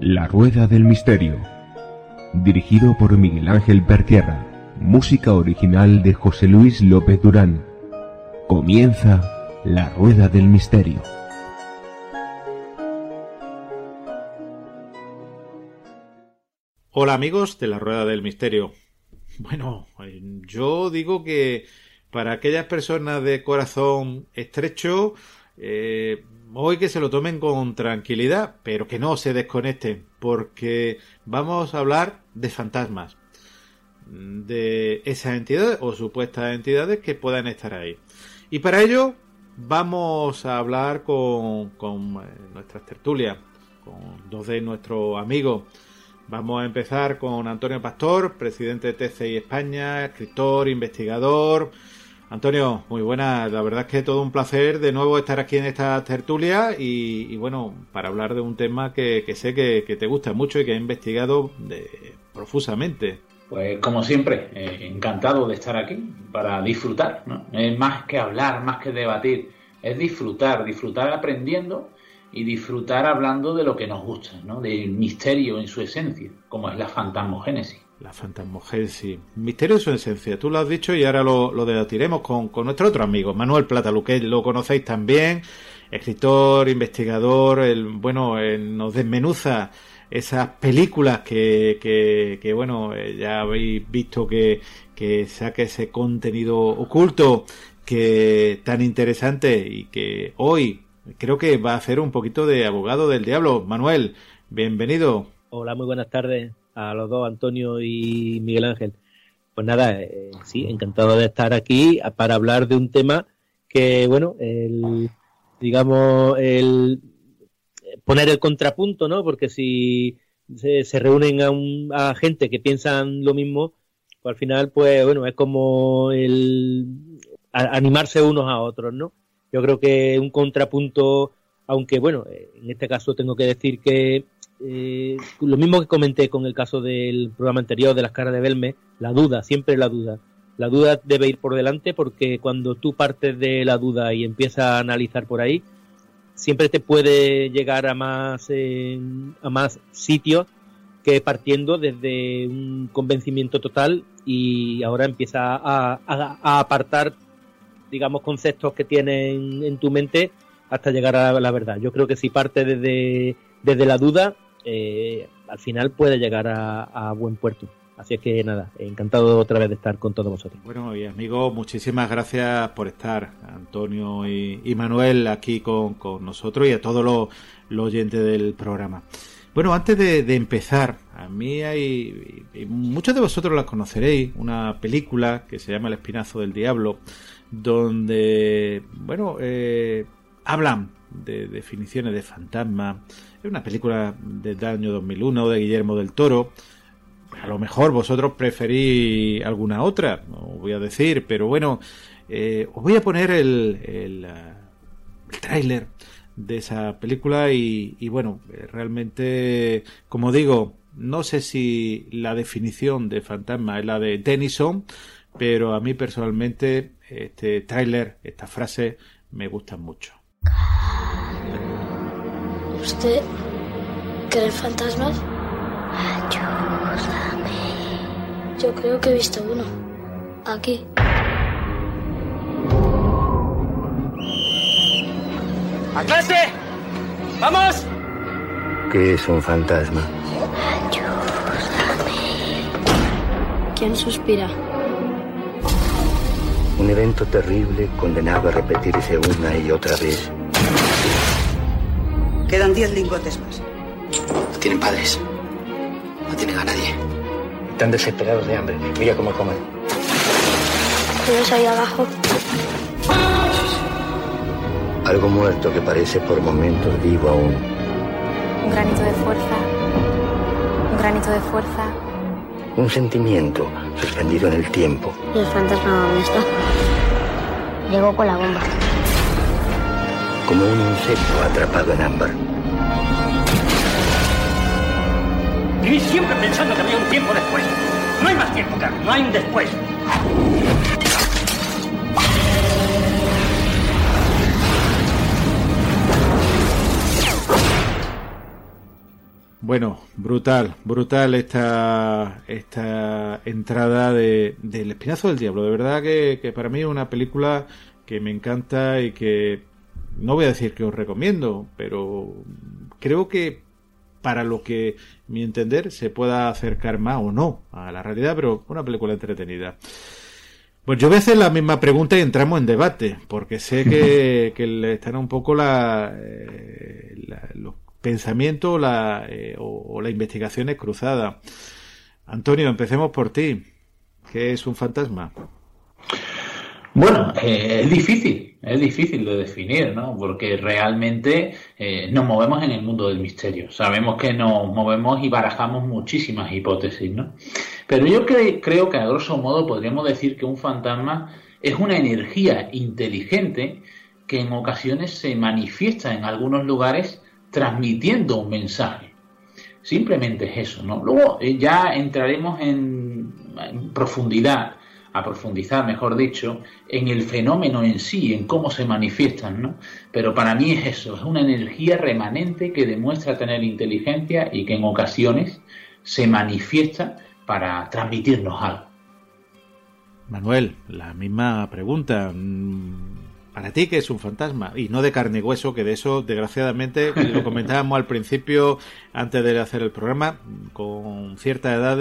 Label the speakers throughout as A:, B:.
A: La Rueda del Misterio. Dirigido por Miguel Ángel Pertierra. Música original de José Luis López Durán. Comienza La Rueda del Misterio.
B: Hola amigos de La Rueda del Misterio. Bueno, yo digo que para aquellas personas de corazón estrecho, eh, hoy que se lo tomen con tranquilidad, pero que no se desconecten, porque vamos a hablar de fantasmas, de esas entidades o supuestas entidades que puedan estar ahí. Y para ello vamos a hablar con, con eh, nuestras tertulias, con dos de nuestros amigos. Vamos a empezar con Antonio Pastor, presidente de TCI España, escritor, investigador, Antonio, muy buenas. La verdad es que todo un placer de nuevo estar aquí en esta tertulia y, bueno, para hablar de un tema que, sé que, te gusta mucho y que he investigado profusamente.
C: Pues como siempre, eh, encantado de estar aquí para disfrutar. ¿no? Es más que hablar, más que debatir, es disfrutar, disfrutar aprendiendo y disfrutar hablando de lo que nos gusta, ¿no? del misterio en su esencia, como es la fantasmogénesis.
B: La fantasmogénesis. Misterio en esencia. Tú lo has dicho y ahora lo, lo debatiremos con, nuestro otro amigo, Manuel Plata, que lo conocéis también, escritor, investigador, el, bueno, nos desmenuza esas películas que, que, bueno, eh, ya habéis visto que, que saca ese contenido oculto que tan interesante y que hoy creo que va a hacer un poquito de abogado del diablo. Manuel, bienvenido.
D: Hola, muy buenas tardes a los dos, Antonio y Miguel Ángel. Pues nada, eh, sí, encantado de estar aquí para hablar de un tema que, bueno, el, digamos, el poner el contrapunto, ¿no? Porque si se, reúnen a, a gente que piensan lo mismo, pues al final, pues bueno, es como el animarse unos a otros, ¿no? Yo creo que un contrapunto, aunque bueno, en este caso tengo que decir que eh, lo mismo que comenté con el caso del programa anterior de las caras de Belme, la duda, siempre la duda. La duda debe ir por delante porque cuando tú partes de la duda y empiezas a analizar por ahí, siempre te puede llegar a más, a más sitios que partiendo desde un convencimiento total y ahora empieza a, a, apartar, digamos, conceptos que tienen en tu mente hasta llegar a la verdad. Yo creo que si parte desde, desde la duda, eh, al final puede llegar a, buen puerto. Así es que nada, encantado otra vez de estar con todos vosotros.
B: Bueno, y amigos, muchísimas gracias por estar, Antonio y, Manuel, aquí con, nosotros y a todos los, oyentes del programa. Bueno, antes de, empezar, a mí hay, muchos de vosotros la conoceréis, una película que se llama El Espinazo del Diablo, donde, bueno, eh, hablan de definiciones de fantasma, es una película del año 2001 de Guillermo del Toro. A lo mejor vosotros preferís alguna otra, no voy a decir, pero bueno, eh, os voy a poner el, el, uh, tráiler de esa película y, bueno, realmente, como digo, no sé si la definición de fantasma es la de Denison, pero a mí personalmente este tráiler, esta frase, me gusta mucho.
E: ¿Usted cree en fantasmas?
F: Ayúdame.
E: Yo creo que he visto uno. Aquí.
G: ¡A clase! ¡Vamos!
H: ¿Qué es un fantasma?
F: Ayúdame.
E: ¿Quién suspira?
H: Un evento terrible condenado a repetirse una y otra vez.
I: Quedan diez lingotes más.
J: No tienen padres. No tienen a nadie.
H: Están desesperados de hambre. Mira cómo comen.
E: ¿Ves ahí abajo?
H: Algo muerto que parece por momentos vivo aún.
F: Un granito de fuerza. Un granito de fuerza.
H: Un sentimiento suspendido en el tiempo.
E: ¿Y el fantasma dónde está?
F: Llegó con la bomba
H: como un insecto atrapado en ámbar.
G: Vivís siempre pensando que había un tiempo después. No hay más tiempo, Carlos, no hay un después.
B: Bueno, brutal, brutal esta, esta entrada de, del Espinazo del Diablo. De verdad que, que para mí es una película que me encanta y que no voy a decir que os recomiendo, pero creo que para lo que mi entender se pueda acercar más o no a la realidad, pero una película entretenida. Pues yo voy a hacer la misma pregunta y entramos en debate, porque sé que, que le están un poco la, eh, la los pensamientos la, eh, o, o las investigaciones cruzadas. Antonio, empecemos por ti. ¿Qué es un fantasma?
C: Bueno, eh, es difícil, es difícil de definir, ¿no? Porque realmente eh, nos movemos en el mundo del misterio. Sabemos que nos movemos y barajamos muchísimas hipótesis, ¿no? Pero yo cre creo que a grosso modo podríamos decir que un fantasma es una energía inteligente que en ocasiones se manifiesta en algunos lugares transmitiendo un mensaje. Simplemente es eso, ¿no? Luego eh, ya entraremos en, en profundidad a profundizar, mejor dicho, en el fenómeno en sí, en cómo se manifiestan, ¿no? Pero para mí es eso, es una energía remanente que demuestra tener inteligencia y que en ocasiones se manifiesta para transmitirnos algo.
B: Manuel, la misma pregunta. ¿Para ti qué es un fantasma? Y no de carne y hueso, que de eso, desgraciadamente, lo comentábamos al principio, antes de hacer el programa, con cierta edad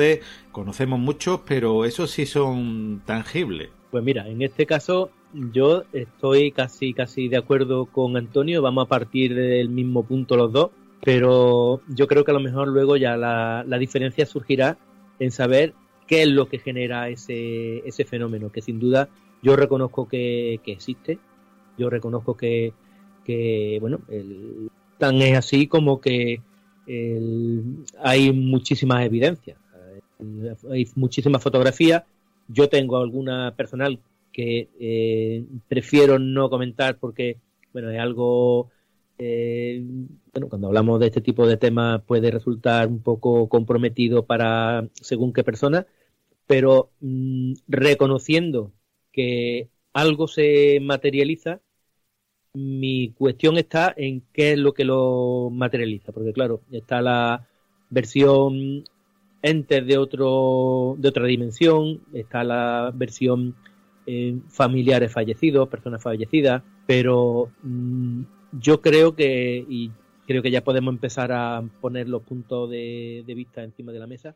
B: conocemos muchos, pero esos sí son tangibles.
D: Pues mira, en este caso yo estoy casi casi de acuerdo con Antonio, vamos a partir del mismo punto los dos, pero yo creo que a lo mejor luego ya la, la diferencia surgirá en saber qué es lo que genera ese, ese fenómeno, que sin duda yo reconozco que, que existe, yo reconozco que, bueno, tan es así como que hay muchísimas evidencias, hay muchísimas fotografías. Yo tengo alguna personal que eh, prefiero no comentar porque, bueno, es algo, eh, bueno, cuando hablamos de este tipo de temas puede resultar un poco comprometido para según qué persona, pero mmm, reconociendo que algo se materializa, mi cuestión está en qué es lo que lo materializa, porque claro, está la versión entes de otro de otra dimensión, está la versión eh, familiares fallecidos, personas fallecidas, pero mmm, yo creo que y creo que ya podemos empezar a poner los puntos de vista encima de la mesa.